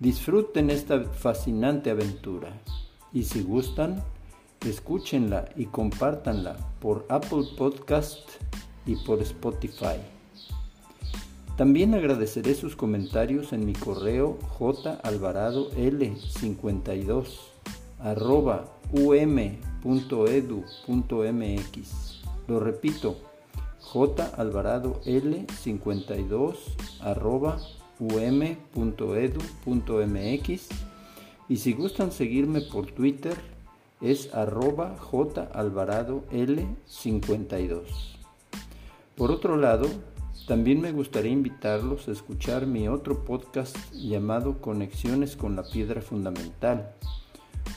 Disfruten esta fascinante aventura y si gustan, escúchenla y compártanla por Apple Podcast y por Spotify. También agradeceré sus comentarios en mi correo jalvaradol52 arroba um.edu.mx. Lo repito, jalvaradol52 arroba um.edu.mx y si gustan seguirme por Twitter es arroba jalvaradol52. Por otro lado, también me gustaría invitarlos a escuchar mi otro podcast llamado Conexiones con la Piedra Fundamental,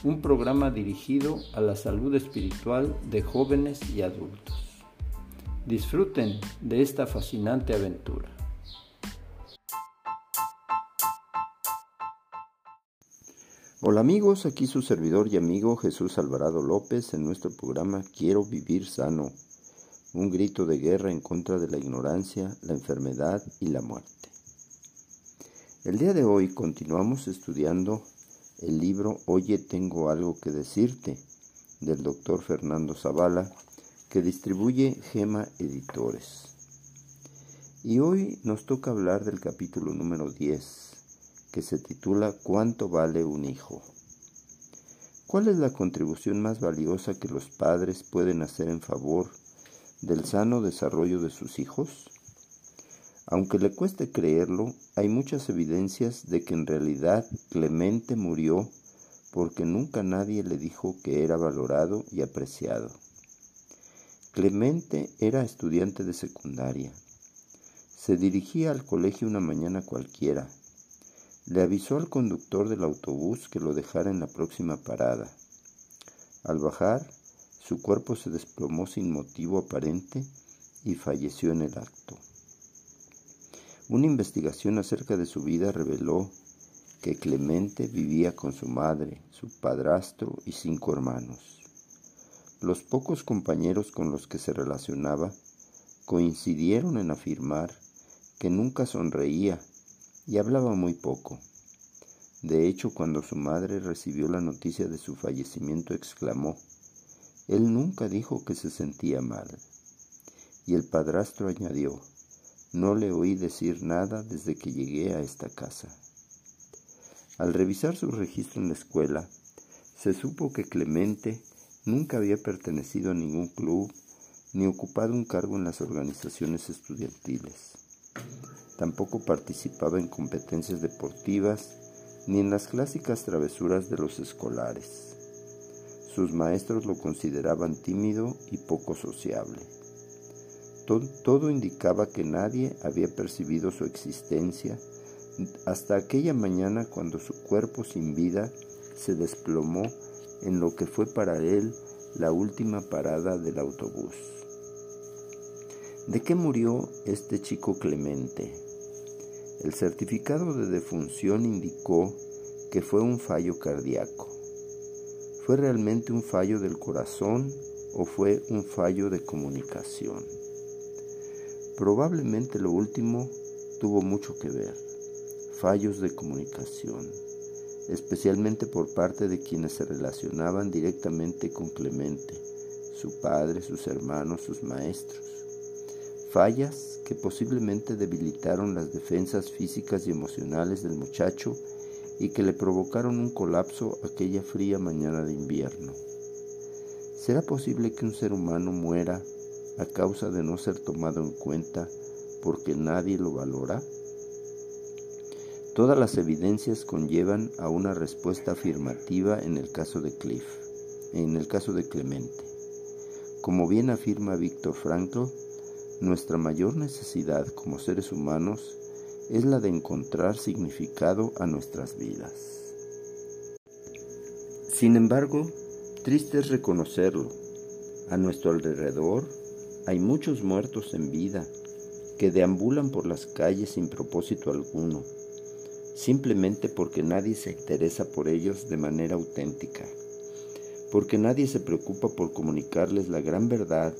un programa dirigido a la salud espiritual de jóvenes y adultos. Disfruten de esta fascinante aventura. Hola amigos, aquí su servidor y amigo Jesús Alvarado López en nuestro programa Quiero vivir sano un grito de guerra en contra de la ignorancia, la enfermedad y la muerte. El día de hoy continuamos estudiando el libro Oye, tengo algo que decirte del doctor Fernando Zavala que distribuye Gema Editores. Y hoy nos toca hablar del capítulo número 10, que se titula ¿Cuánto vale un hijo? ¿Cuál es la contribución más valiosa que los padres pueden hacer en favor del sano desarrollo de sus hijos? Aunque le cueste creerlo, hay muchas evidencias de que en realidad Clemente murió porque nunca nadie le dijo que era valorado y apreciado. Clemente era estudiante de secundaria. Se dirigía al colegio una mañana cualquiera. Le avisó al conductor del autobús que lo dejara en la próxima parada. Al bajar, su cuerpo se desplomó sin motivo aparente y falleció en el acto. Una investigación acerca de su vida reveló que Clemente vivía con su madre, su padrastro y cinco hermanos. Los pocos compañeros con los que se relacionaba coincidieron en afirmar que nunca sonreía y hablaba muy poco. De hecho, cuando su madre recibió la noticia de su fallecimiento, exclamó, él nunca dijo que se sentía mal. Y el padrastro añadió, no le oí decir nada desde que llegué a esta casa. Al revisar su registro en la escuela, se supo que Clemente nunca había pertenecido a ningún club ni ocupado un cargo en las organizaciones estudiantiles. Tampoco participaba en competencias deportivas ni en las clásicas travesuras de los escolares. Sus maestros lo consideraban tímido y poco sociable. Todo, indicaba que nadie había percibido su existencia hasta aquella mañana cuando su cuerpo sin vida se desplomó en lo que fue para él la última parada del autobús. ¿De qué murió este chico Clemente? El certificado de defunción indicó que fue un fallo cardíaco. ¿Fue realmente un fallo del corazón o fue un fallo de comunicación? Probablemente lo último tuvo mucho que ver. Fallos de comunicación, especialmente por parte de quienes se relacionaban directamente con Clemente, su padre, sus hermanos, sus maestros. Fallas que posiblemente debilitaron las defensas físicas y emocionales del muchacho y que le provocaron un colapso aquella fría mañana de invierno. ¿Será posible que un ser humano muera a causa de no ser tomado en cuenta porque nadie lo valora? Todas las evidencias conllevan a una respuesta afirmativa en el caso de Cliff, en el caso de Clemente. Como bien afirma Víctor Frankl, nuestra mayor necesidad como seres humanos es la de encontrar significado a nuestras vidas. Sin embargo, triste es reconocerlo. A nuestro alrededor hay muchos muertos en vida que deambulan por las calles sin propósito alguno, simplemente porque nadie se interesa por ellos de manera auténtica, porque nadie se preocupa por comunicarles la gran verdad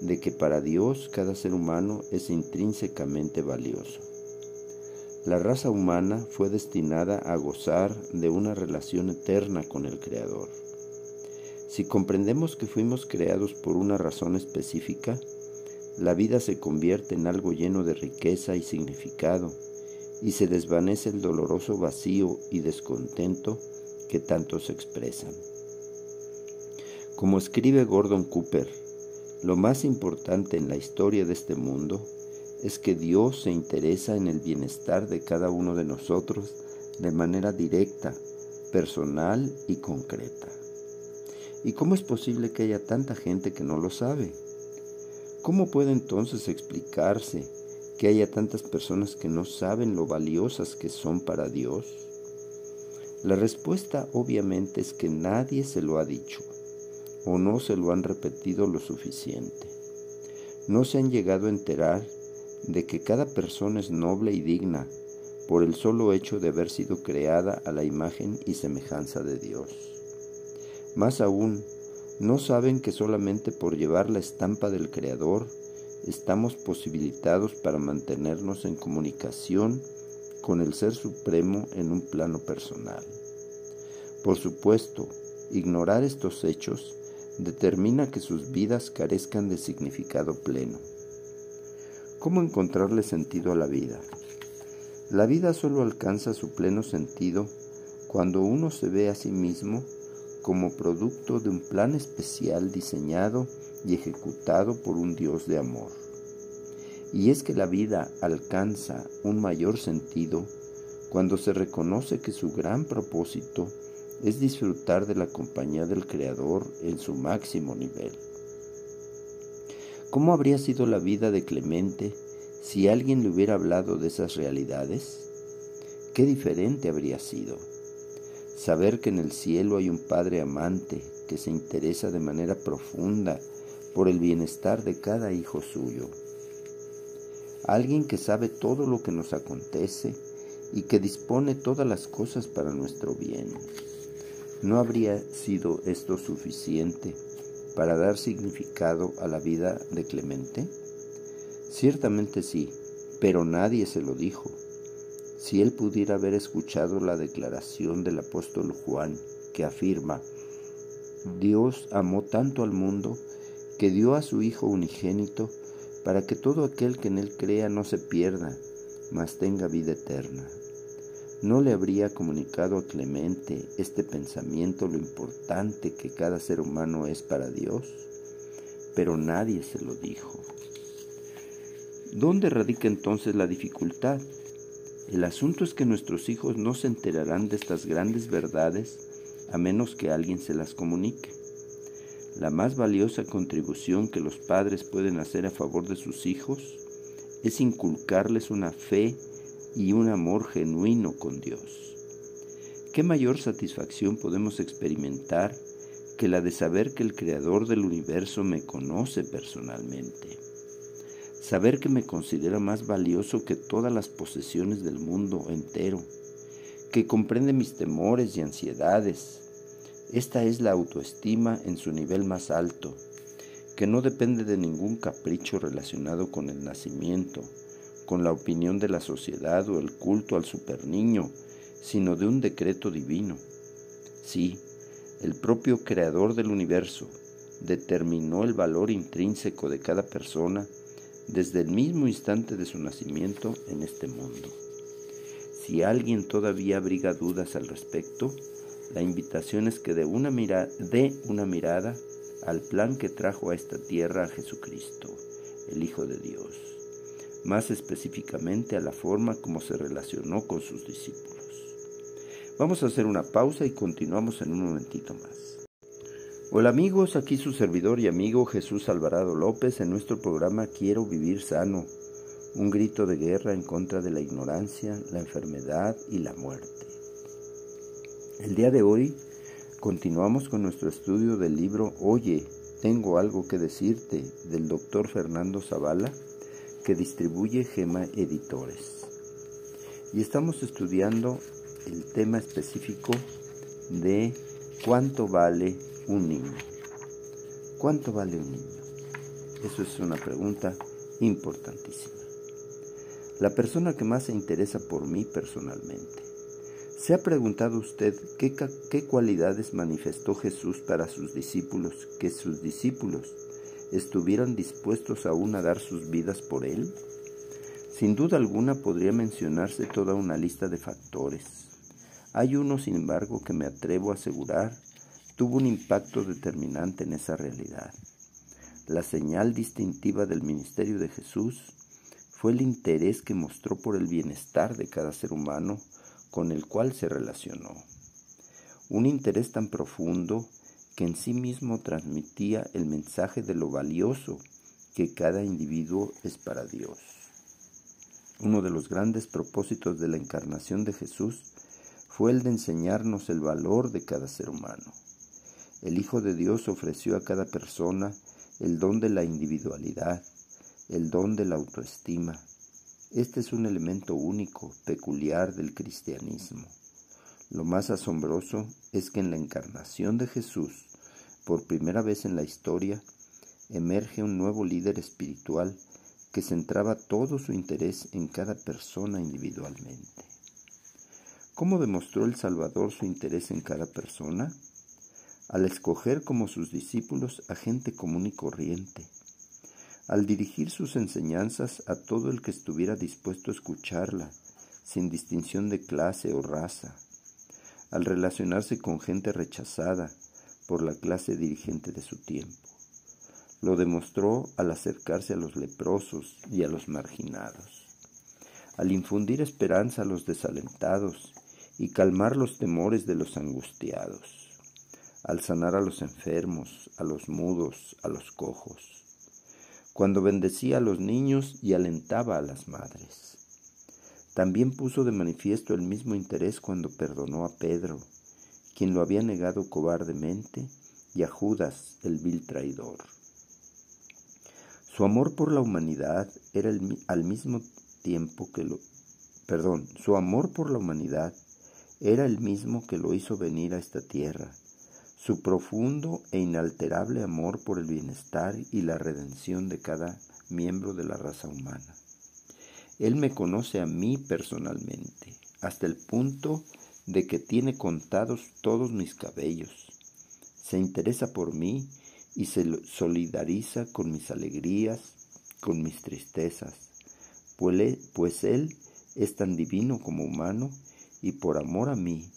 de que para Dios cada ser humano es intrínsecamente valioso. La raza humana fue destinada a gozar de una relación eterna con el Creador. Si comprendemos que fuimos creados por una razón específica, la vida se convierte en algo lleno de riqueza y significado, y se desvanece el doloroso vacío y descontento que tantos expresan. Como escribe Gordon Cooper, lo más importante en la historia de este mundo es que Dios se interesa en el bienestar de cada uno de nosotros de manera directa, personal y concreta. ¿Y cómo es posible que haya tanta gente que no lo sabe? ¿Cómo puede entonces explicarse que haya tantas personas que no saben lo valiosas que son para Dios? La respuesta obviamente es que nadie se lo ha dicho o no se lo han repetido lo suficiente. No se han llegado a enterar de que cada persona es noble y digna por el solo hecho de haber sido creada a la imagen y semejanza de Dios. Más aún, no saben que solamente por llevar la estampa del Creador estamos posibilitados para mantenernos en comunicación con el Ser Supremo en un plano personal. Por supuesto, ignorar estos hechos determina que sus vidas carezcan de significado pleno. ¿Cómo encontrarle sentido a la vida? La vida solo alcanza su pleno sentido cuando uno se ve a sí mismo como producto de un plan especial diseñado y ejecutado por un Dios de amor. Y es que la vida alcanza un mayor sentido cuando se reconoce que su gran propósito es disfrutar de la compañía del Creador en su máximo nivel. ¿Cómo habría sido la vida de Clemente si alguien le hubiera hablado de esas realidades? ¿Qué diferente habría sido? Saber que en el cielo hay un Padre amante que se interesa de manera profunda por el bienestar de cada hijo suyo. Alguien que sabe todo lo que nos acontece y que dispone todas las cosas para nuestro bien. ¿No habría sido esto suficiente para dar significado a la vida de Clemente? Ciertamente sí, pero nadie se lo dijo. Si él pudiera haber escuchado la declaración del apóstol Juan que afirma, Dios amó tanto al mundo que dio a su Hijo unigénito para que todo aquel que en él crea no se pierda, mas tenga vida eterna. ¿No le habría comunicado a Clemente este pensamiento lo importante que cada ser humano es para Dios? Pero nadie se lo dijo. ¿Dónde radica entonces la dificultad? El asunto es que nuestros hijos no se enterarán de estas grandes verdades a menos que alguien se las comunique. La más valiosa contribución que los padres pueden hacer a favor de sus hijos es inculcarles una fe y un amor genuino con Dios. ¿Qué mayor satisfacción podemos experimentar que la de saber que el Creador del universo me conoce personalmente? Saber que me considera más valioso que todas las posesiones del mundo entero, que comprende mis temores y ansiedades. Esta es la autoestima en su nivel más alto, que no depende de ningún capricho relacionado con el nacimiento, con la opinión de la sociedad o el culto al superniño, sino de un decreto divino. Sí, el propio creador del universo determinó el valor intrínseco de cada persona desde el mismo instante de su nacimiento en este mundo. Si alguien todavía abriga dudas al respecto, la invitación es que dé una, dé una mirada al plan que trajo a esta tierra a Jesucristo, el Hijo de Dios más específicamente a la forma como se relacionó con sus discípulos. Vamos a hacer una pausa y continuamos en un momentito más. Hola amigos, aquí su servidor y amigo Jesús Alvarado López en nuestro programa Quiero vivir sano, un grito de guerra en contra de la ignorancia, la enfermedad y la muerte. El día de hoy Continuamos con nuestro estudio del libro Oye, tengo algo que decirte del doctor Fernando Zavala que distribuye Gema Editores. Y estamos estudiando el tema específico de cuánto vale un niño. ¿Cuánto vale un niño? Eso es una pregunta importantísima. La persona que más se interesa por mí personalmente ¿Se ha preguntado usted qué, qué, cualidades manifestó Jesús para sus discípulos, que sus discípulos estuvieran dispuestos aún a dar sus vidas por Él? Sin duda alguna podría mencionarse toda una lista de factores. Hay uno, sin embargo, que me atrevo a asegurar tuvo un impacto determinante en esa realidad. La señal distintiva del ministerio de Jesús fue el interés que mostró por el bienestar de cada ser humano con el cual se relacionó. Un interés tan profundo que en sí mismo transmitía el mensaje de lo valioso que cada individuo es para Dios. Uno de los grandes propósitos de la encarnación de Jesús fue el de enseñarnos el valor de cada ser humano. El Hijo de Dios ofreció a cada persona el don de la individualidad, el don de la autoestima, este es un elemento único, peculiar del cristianismo. Lo más asombroso es que en la encarnación de Jesús, por primera vez en la historia, emerge un nuevo líder espiritual que centraba todo su interés en cada persona individualmente. ¿Cómo demostró el Salvador su interés en cada persona? Al escoger como sus discípulos a gente común y corriente, al dirigir sus enseñanzas a todo el que estuviera dispuesto a escucharla, sin distinción de clase o raza, al relacionarse con gente rechazada por la clase dirigente de su tiempo. Lo demostró al acercarse a los leprosos y a los marginados, al infundir esperanza a los desalentados y calmar los temores de los angustiados, al sanar a los enfermos, a los mudos, a los cojos cuando bendecía a los niños y alentaba a las madres. También puso de manifiesto el mismo interés cuando perdonó a Pedro, quien lo había negado cobardemente, y a Judas, el vil traidor. Su amor por la humanidad era al mismo tiempo que lo perdón, su amor por la humanidad era el mismo que lo hizo venir a esta tierra su profundo e inalterable amor por el bienestar y la redención de cada miembro de la raza humana. Él me conoce a mí personalmente, hasta el punto de que tiene contados todos mis cabellos. Se interesa por mí y se solidariza con mis alegrías, con mis tristezas, pues Él es tan divino como humano y por amor a mí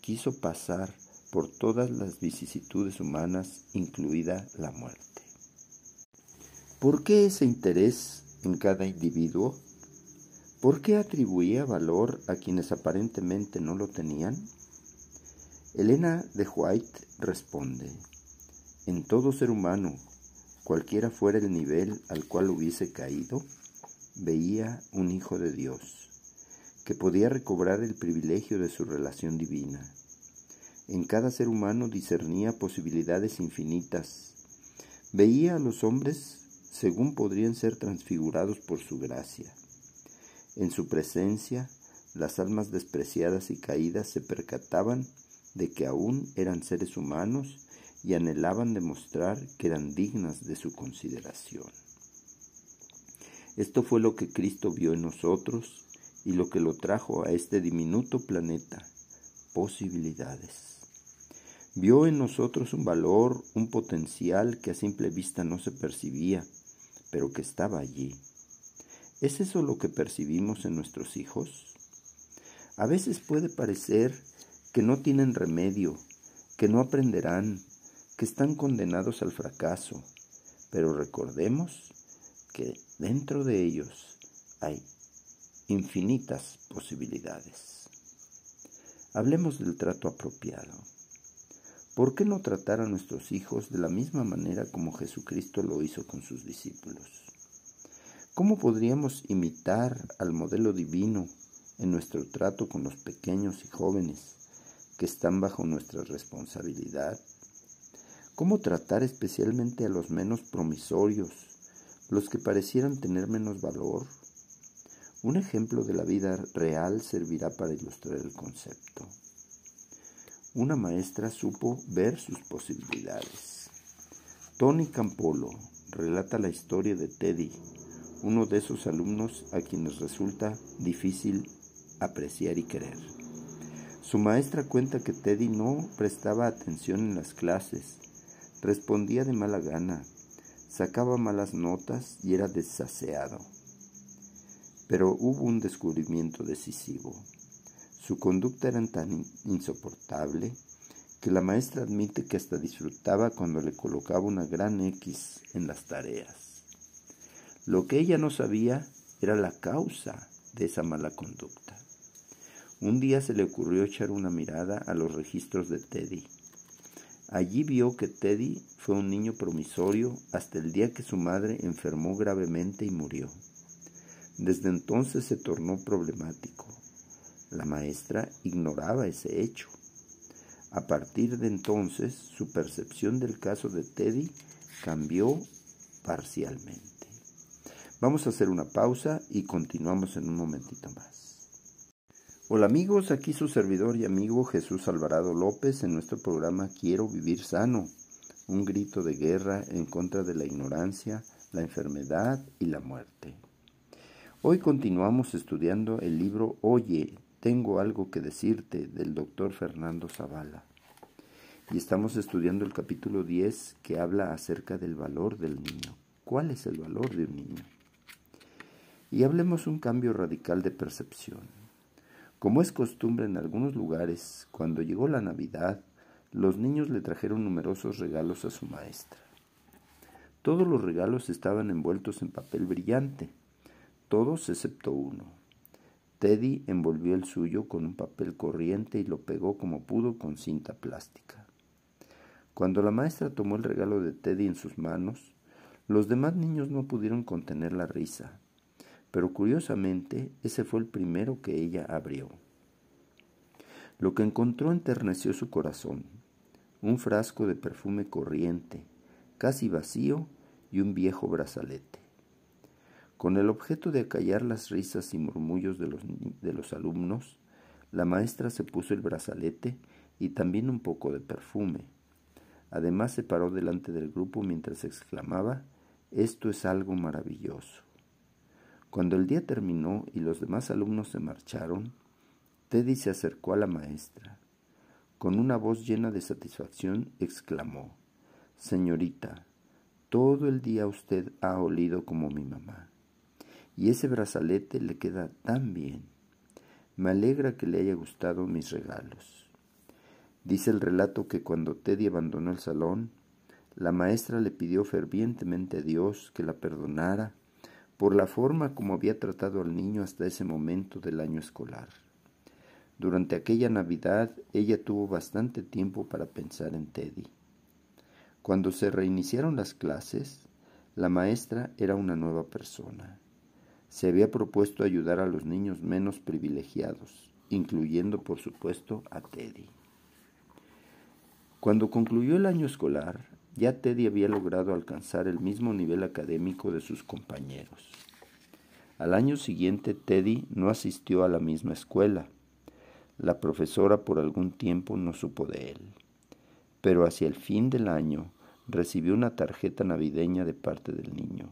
quiso pasar por todas las vicisitudes humanas, incluida la muerte. ¿Por qué ese interés en cada individuo? ¿Por qué atribuía valor a quienes aparentemente no lo tenían? Elena de White responde, en todo ser humano, cualquiera fuera el nivel al cual hubiese caído, veía un Hijo de Dios, que podía recobrar el privilegio de su relación divina en cada ser humano discernía posibilidades infinitas. Veía a los hombres según podrían ser transfigurados por su gracia. En su presencia, las almas despreciadas y caídas se percataban de que aún eran seres humanos y anhelaban demostrar que eran dignas de su consideración. Esto fue lo que Cristo vio en nosotros y lo que lo trajo a este diminuto planeta, posibilidades. Vio en nosotros un valor, un potencial que a simple vista no se percibía, pero que estaba allí. ¿Es eso lo que percibimos en nuestros hijos? A veces puede parecer que no tienen remedio, que no aprenderán, que están condenados al fracaso, pero recordemos que dentro de ellos hay infinitas posibilidades. Hablemos del trato apropiado. ¿Por qué no tratar a nuestros hijos de la misma manera como Jesucristo lo hizo con sus discípulos? ¿Cómo podríamos imitar al modelo divino en nuestro trato con los pequeños y jóvenes, que están bajo nuestra responsabilidad? ¿Cómo tratar especialmente a los menos promisorios, los que parecieran tener menos valor? Un ejemplo de la vida real servirá para ilustrar el concepto. Una maestra supo ver sus posibilidades. Tony Campolo relata la historia de Teddy, uno de esos alumnos a quienes resulta difícil apreciar y querer. Su maestra cuenta que Teddy no prestaba atención en las clases, respondía de mala gana, sacaba malas notas y era desaseado. Pero hubo un descubrimiento decisivo. Su conducta era tan insoportable que la maestra admite que hasta disfrutaba cuando le colocaba una gran X en las tareas. Lo que ella no sabía era la causa de esa mala conducta. Un día se le ocurrió echar una mirada a los registros de Teddy. Allí vio que Teddy fue un niño promisorio hasta el día que su madre enfermó gravemente y murió. Desde entonces se tornó problemático. La maestra ignoraba ese hecho. A partir de entonces, su percepción del caso de Teddy cambió parcialmente. Vamos a hacer una pausa y continuamos en un momentito más. Hola amigos, aquí su servidor y amigo Jesús Alvarado López en nuestro programa Quiero vivir sano, un grito de guerra en contra de la ignorancia, la enfermedad y la muerte. Hoy continuamos estudiando el libro Oye, tengo algo que decirte del doctor Fernando Zavala. Y estamos estudiando el capítulo 10 que habla acerca del valor del niño. ¿Cuál es el valor de un niño? Y hablemos un cambio radical de percepción. Como es costumbre en algunos lugares, cuando llegó la Navidad, los niños le trajeron numerosos regalos a su maestra. Todos los regalos estaban envueltos en papel brillante, todos excepto uno. Teddy envolvió el suyo con un papel corriente y lo pegó como pudo con cinta plástica. Cuando la maestra tomó el regalo de Teddy en sus manos, los demás niños no pudieron contener la risa pero curiosamente ese fue el primero que ella abrió. Lo que encontró enterneció su corazón, un frasco de perfume corriente, casi vacío, y un viejo brazalete. Con el objeto de acallar las risas y murmullos de los, de los alumnos, la maestra se puso el brazalete y también un poco de perfume. Además se paró delante del grupo mientras exclamaba, Esto es algo maravilloso. Cuando el día terminó y los demás alumnos se marcharon, Teddy se acercó a la maestra. Con una voz llena de satisfacción exclamó, Señorita, todo el día usted ha olido como mi mamá. Y ese brazalete le queda tan bien. Me alegra que le haya gustado mis regalos. Dice el relato que cuando Teddy abandonó el salón, la maestra le pidió fervientemente a Dios que la perdonara por la forma como había tratado al niño hasta ese momento del año escolar. Durante aquella Navidad ella tuvo bastante tiempo para pensar en Teddy. Cuando se reiniciaron las clases, la maestra era una nueva persona. Se había propuesto ayudar a los niños menos privilegiados, incluyendo por supuesto a Teddy. Cuando concluyó el año escolar, ya Teddy había logrado alcanzar el mismo nivel académico de sus compañeros. Al año siguiente Teddy no asistió a la misma escuela. La profesora por algún tiempo no supo de él. Pero hacia el fin del año recibió una tarjeta navideña de parte del niño.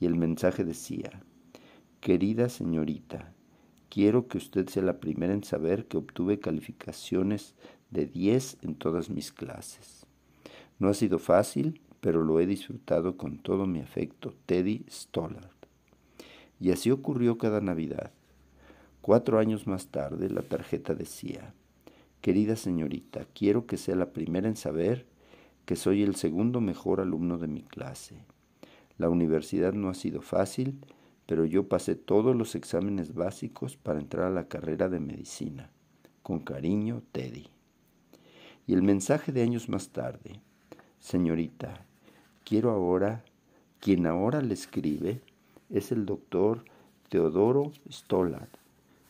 Y el mensaje decía, Querida señorita, quiero que usted sea la primera en saber que obtuve calificaciones de 10 en todas mis clases. No ha sido fácil, pero lo he disfrutado con todo mi afecto. Teddy Stollard. Y así ocurrió cada Navidad. Cuatro años más tarde la tarjeta decía, Querida señorita, quiero que sea la primera en saber que soy el segundo mejor alumno de mi clase. La universidad no ha sido fácil, pero yo pasé todos los exámenes básicos para entrar a la carrera de medicina. Con cariño, Teddy. Y el mensaje de años más tarde, Señorita, quiero ahora, quien ahora le escribe es el doctor Teodoro Stollard.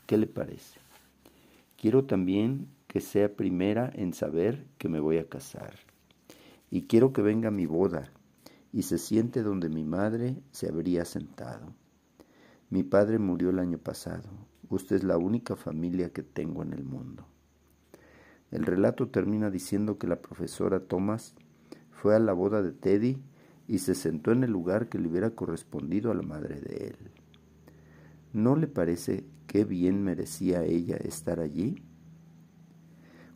¿Qué le parece? Quiero también que sea primera en saber que me voy a casar. Y quiero que venga mi boda y se siente donde mi madre se habría sentado. Mi padre murió el año pasado. Usted es la única familia que tengo en el mundo. El relato termina diciendo que la profesora Thomas fue a la boda de Teddy y se sentó en el lugar que le hubiera correspondido a la madre de él. ¿No le parece qué bien merecía ella estar allí?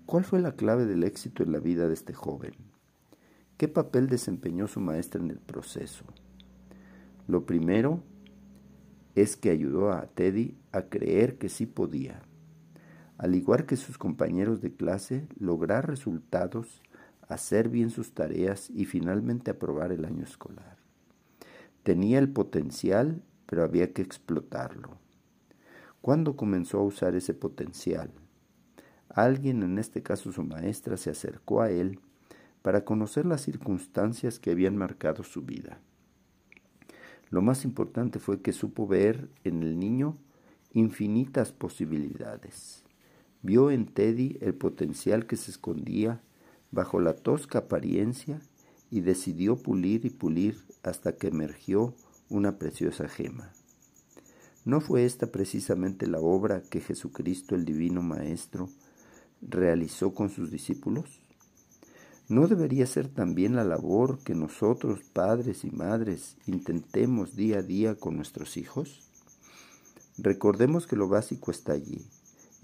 ¿Cuál fue la clave del éxito en la vida de este joven? ¿Qué papel desempeñó su maestra en el proceso? Lo primero es que ayudó a Teddy a creer que sí podía, al igual que sus compañeros de clase, lograr resultados, hacer bien sus tareas y finalmente aprobar el año escolar. Tenía el potencial, pero había que explotarlo. ¿Cuándo comenzó a usar ese potencial? Alguien, en este caso su maestra, se acercó a él para conocer las circunstancias que habían marcado su vida. Lo más importante fue que supo ver en el niño infinitas posibilidades. Vio en Teddy el potencial que se escondía bajo la tosca apariencia y decidió pulir y pulir hasta que emergió una preciosa gema. ¿No fue esta precisamente la obra que Jesucristo el Divino Maestro realizó con sus discípulos? ¿No debería ser también la labor que nosotros, padres y madres, intentemos día a día con nuestros hijos? Recordemos que lo básico está allí,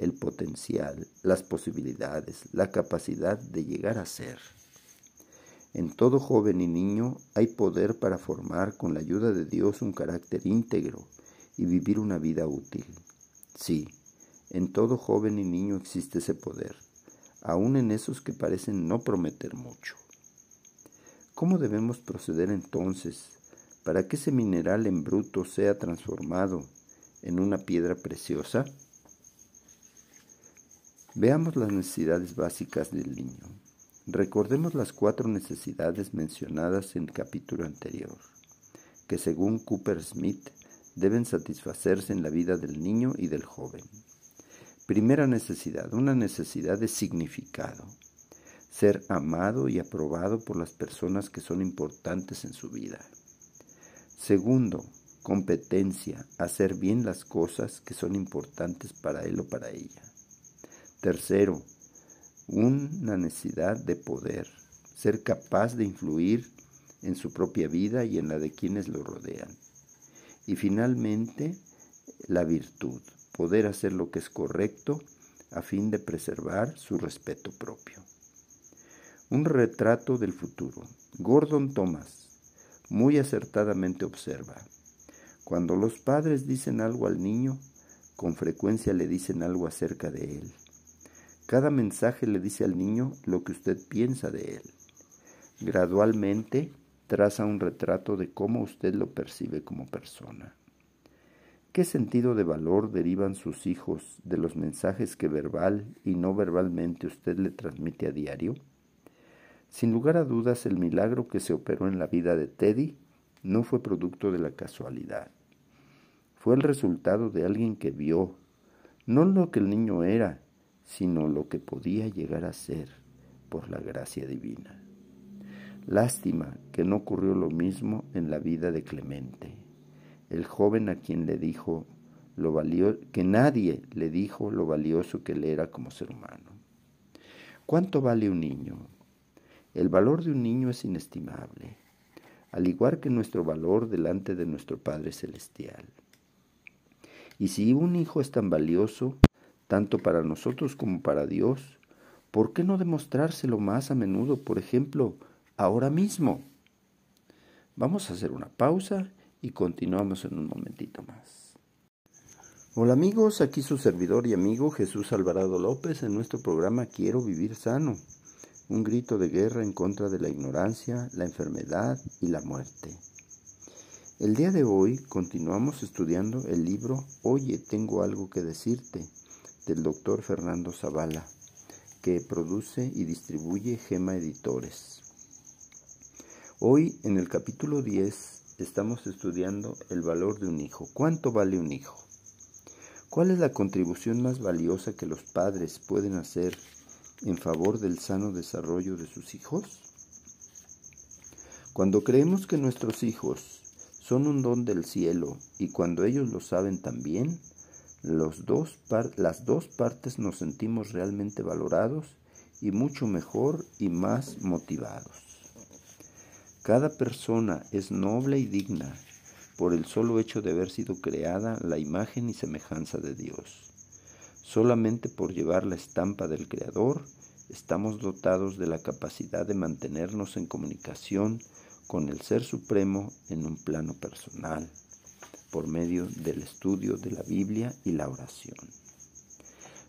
el potencial, las posibilidades, la capacidad de llegar a ser. En todo joven y niño hay poder para formar con la ayuda de Dios un carácter íntegro y vivir una vida útil. Sí, en todo joven y niño existe ese poder, aun en esos que parecen no prometer mucho. ¿Cómo debemos proceder entonces para que ese mineral en bruto sea transformado en una piedra preciosa? Veamos las necesidades básicas del niño. Recordemos las cuatro necesidades mencionadas en el capítulo anterior, que según Cooper Smith deben satisfacerse en la vida del niño y del joven. Primera necesidad, una necesidad de significado. Ser amado y aprobado por las personas que son importantes en su vida. Segundo, competencia, hacer bien las cosas que son importantes para él o para ella. Tercero, una necesidad de poder, ser capaz de influir en su propia vida y en la de quienes lo rodean. Y finalmente, la virtud, poder hacer lo que es correcto a fin de preservar su respeto propio. Un retrato del futuro. Gordon Thomas muy acertadamente observa, cuando los padres dicen algo al niño, con frecuencia le dicen algo acerca de él. Cada mensaje le dice al niño lo que usted piensa de él. Gradualmente traza un retrato de cómo usted lo percibe como persona. ¿Qué sentido de valor derivan sus hijos de los mensajes que verbal y no verbalmente usted le transmite a diario? Sin lugar a dudas, el milagro que se operó en la vida de Teddy no fue producto de la casualidad. Fue el resultado de alguien que vio, no lo que el niño era, sino lo que podía llegar a ser por la gracia divina. Lástima que no ocurrió lo mismo en la vida de Clemente el joven a quien le dijo lo que nadie le dijo lo valioso que él era como ser humano. ¿Cuánto vale un niño? El valor de un niño es inestimable, al igual que nuestro valor delante de nuestro Padre Celestial. Y si un hijo es tan valioso, tanto para nosotros como para Dios, ¿por qué no demostrárselo más a menudo, por ejemplo, ahora mismo? Vamos a hacer una pausa y continuamos en un momentito más. Hola amigos, aquí su servidor y amigo Jesús Alvarado López en nuestro programa Quiero vivir sano, un grito de guerra en contra de la ignorancia, la enfermedad y la muerte. El día de hoy continuamos estudiando el libro Oye, tengo algo que decirte del doctor Fernando Zavala, que produce y distribuye Gema Editores. Hoy en el capítulo 10 estamos estudiando el valor de un hijo. ¿Cuánto vale un hijo? ¿Cuál es la contribución más valiosa que los padres pueden hacer en favor del sano desarrollo de sus hijos? Cuando creemos que nuestros hijos son un don del cielo y cuando ellos lo saben también, dos las dos partes nos sentimos realmente valorados y mucho mejor y más motivados. Cada persona es noble y digna por el solo hecho de haber sido creada la imagen y semejanza de Dios. Solamente por llevar la estampa del Creador estamos dotados de la capacidad de mantenernos en comunicación con el Ser Supremo en un plano personal, por medio del estudio de la Biblia y la oración.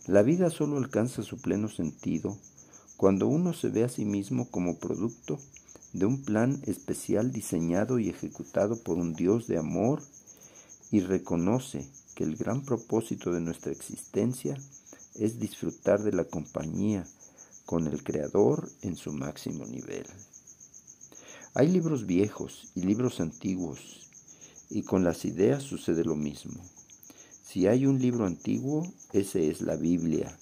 La vida solo alcanza su pleno sentido cuando uno se ve a sí mismo como producto de un plan especial diseñado y ejecutado por un Dios de amor y reconoce que el gran propósito de nuestra existencia es disfrutar de la compañía con el Creador en su máximo nivel. Hay libros viejos y libros antiguos, y con las ideas sucede lo mismo. Si hay un libro antiguo, ese es la Biblia,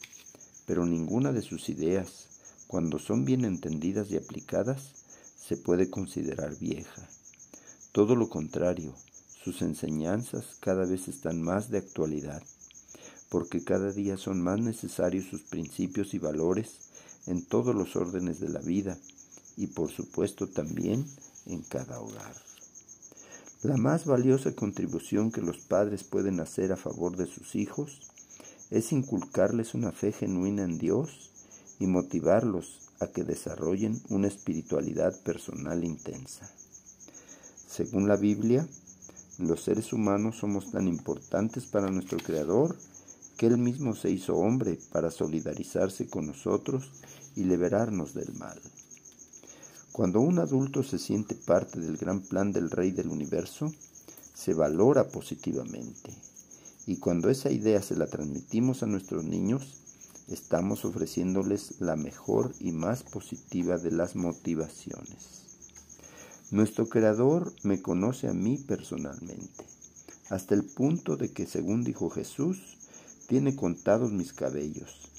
pero ninguna de sus ideas cuando son bien entendidas y aplicadas, se puede considerar vieja. Todo lo contrario, sus enseñanzas cada vez están más de actualidad, porque cada día son más necesarios sus principios y valores en todos los órdenes de la vida y por supuesto también en cada hogar. La más valiosa contribución que los padres pueden hacer a favor de sus hijos es inculcarles una fe genuina en Dios y motivarlos a que desarrollen una espiritualidad personal intensa. Según la Biblia, los seres humanos somos tan importantes para nuestro Creador que Él mismo se hizo hombre para solidarizarse con nosotros y liberarnos del mal. Cuando un adulto se siente parte del gran plan del Rey del Universo, se valora positivamente. Y cuando esa idea se la transmitimos a nuestros niños, estamos ofreciéndoles la mejor y más positiva de las motivaciones. Nuestro Creador me conoce a mí personalmente, hasta el punto de que, según dijo Jesús, tiene contados mis cabellos.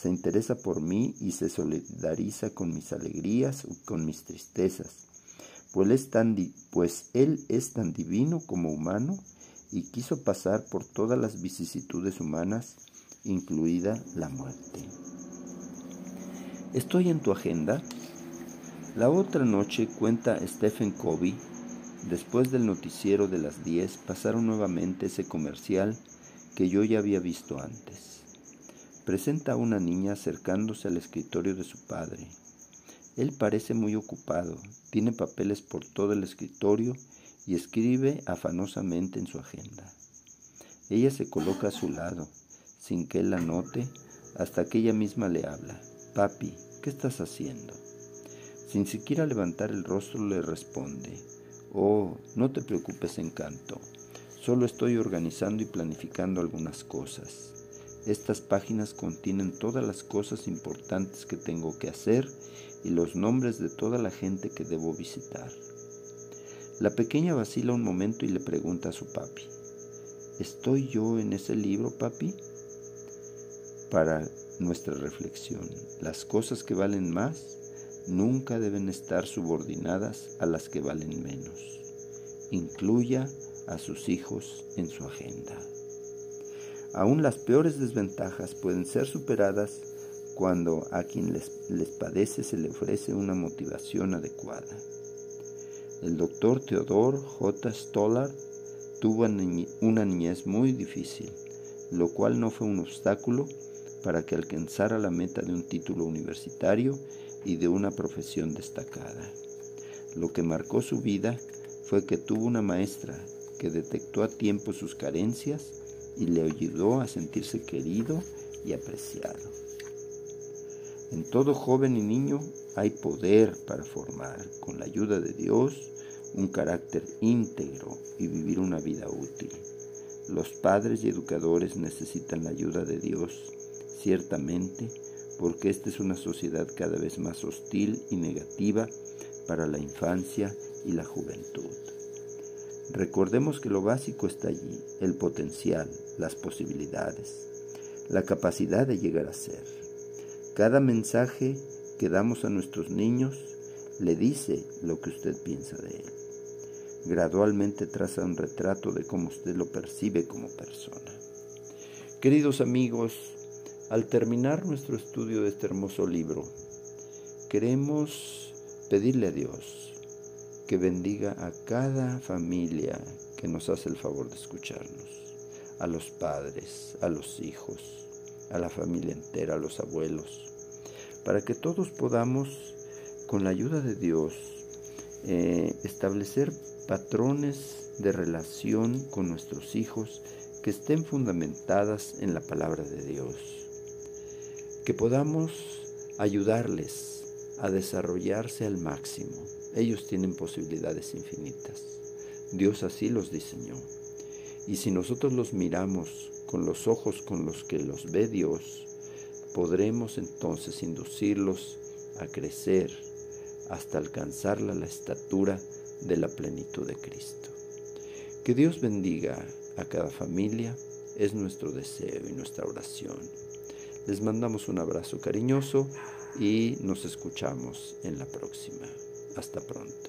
Se interesa por mí y se solidariza con mis alegrías y con mis tristezas, pues, es tan pues Él es tan divino como humano y quiso pasar por todas las vicisitudes humanas incluida la muerte. Estoy en tu agenda. La otra noche, cuenta Stephen Covey, después del noticiero de las 10 pasaron nuevamente ese comercial que yo ya había visto antes. Presenta a una niña acercándose al escritorio de su padre. Él parece muy ocupado, tiene papeles por todo el escritorio y escribe afanosamente en su agenda. Ella se coloca a su lado, sin que él la note, hasta que ella misma le habla. Papi, ¿qué estás haciendo? Sin siquiera levantar el rostro le responde. Oh, no te preocupes, encanto. Solo estoy organizando y planificando algunas cosas. Estas páginas contienen todas las cosas importantes que tengo que hacer y los nombres de toda la gente que debo visitar. La pequeña vacila un momento y le pregunta a su papi, ¿Estoy yo en ese libro, papi? para nuestra reflexión. Las cosas que valen más nunca deben estar subordinadas a las que valen menos. Incluya a sus hijos en su agenda. Aún las peores desventajas pueden ser superadas cuando a quien les, les padece se le ofrece una motivación adecuada. El doctor Theodore J. Stollard tuvo una niñez muy difícil, lo cual no fue un obstáculo para que alcanzara la meta de un título universitario y de una profesión destacada. Lo que marcó su vida fue que tuvo una maestra que detectó a tiempo sus carencias y le ayudó a sentirse querido y apreciado. En todo joven y niño hay poder para formar, con la ayuda de Dios, un carácter íntegro y vivir una vida útil. Los padres y educadores necesitan la ayuda de Dios ciertamente, porque esta es una sociedad cada vez más hostil y negativa para la infancia y la juventud. Recordemos que lo básico está allí, el potencial, las posibilidades, la capacidad de llegar a ser. Cada mensaje que damos a nuestros niños le dice lo que usted piensa de él. Gradualmente traza un retrato de cómo usted lo percibe como persona. Queridos amigos, al terminar nuestro estudio de este hermoso libro, queremos pedirle a Dios que bendiga a cada familia que nos hace el favor de escucharnos, a los padres, a los hijos, a la familia entera, a los abuelos, para que todos podamos, con la ayuda de Dios, eh, establecer patrones de relación con nuestros hijos que estén fundamentadas en la palabra de Dios, que podamos ayudarles a desarrollarse al máximo. Ellos tienen posibilidades infinitas. Dios así los diseñó. Y si nosotros los miramos con los ojos con los que los ve Dios, podremos entonces inducirlos a crecer hasta alcanzar la estatura de la plenitud de Cristo. Que Dios bendiga a cada familia, es nuestro deseo y nuestra oración. Les mandamos un abrazo cariñoso y nos escuchamos en la próxima. Hasta pronto.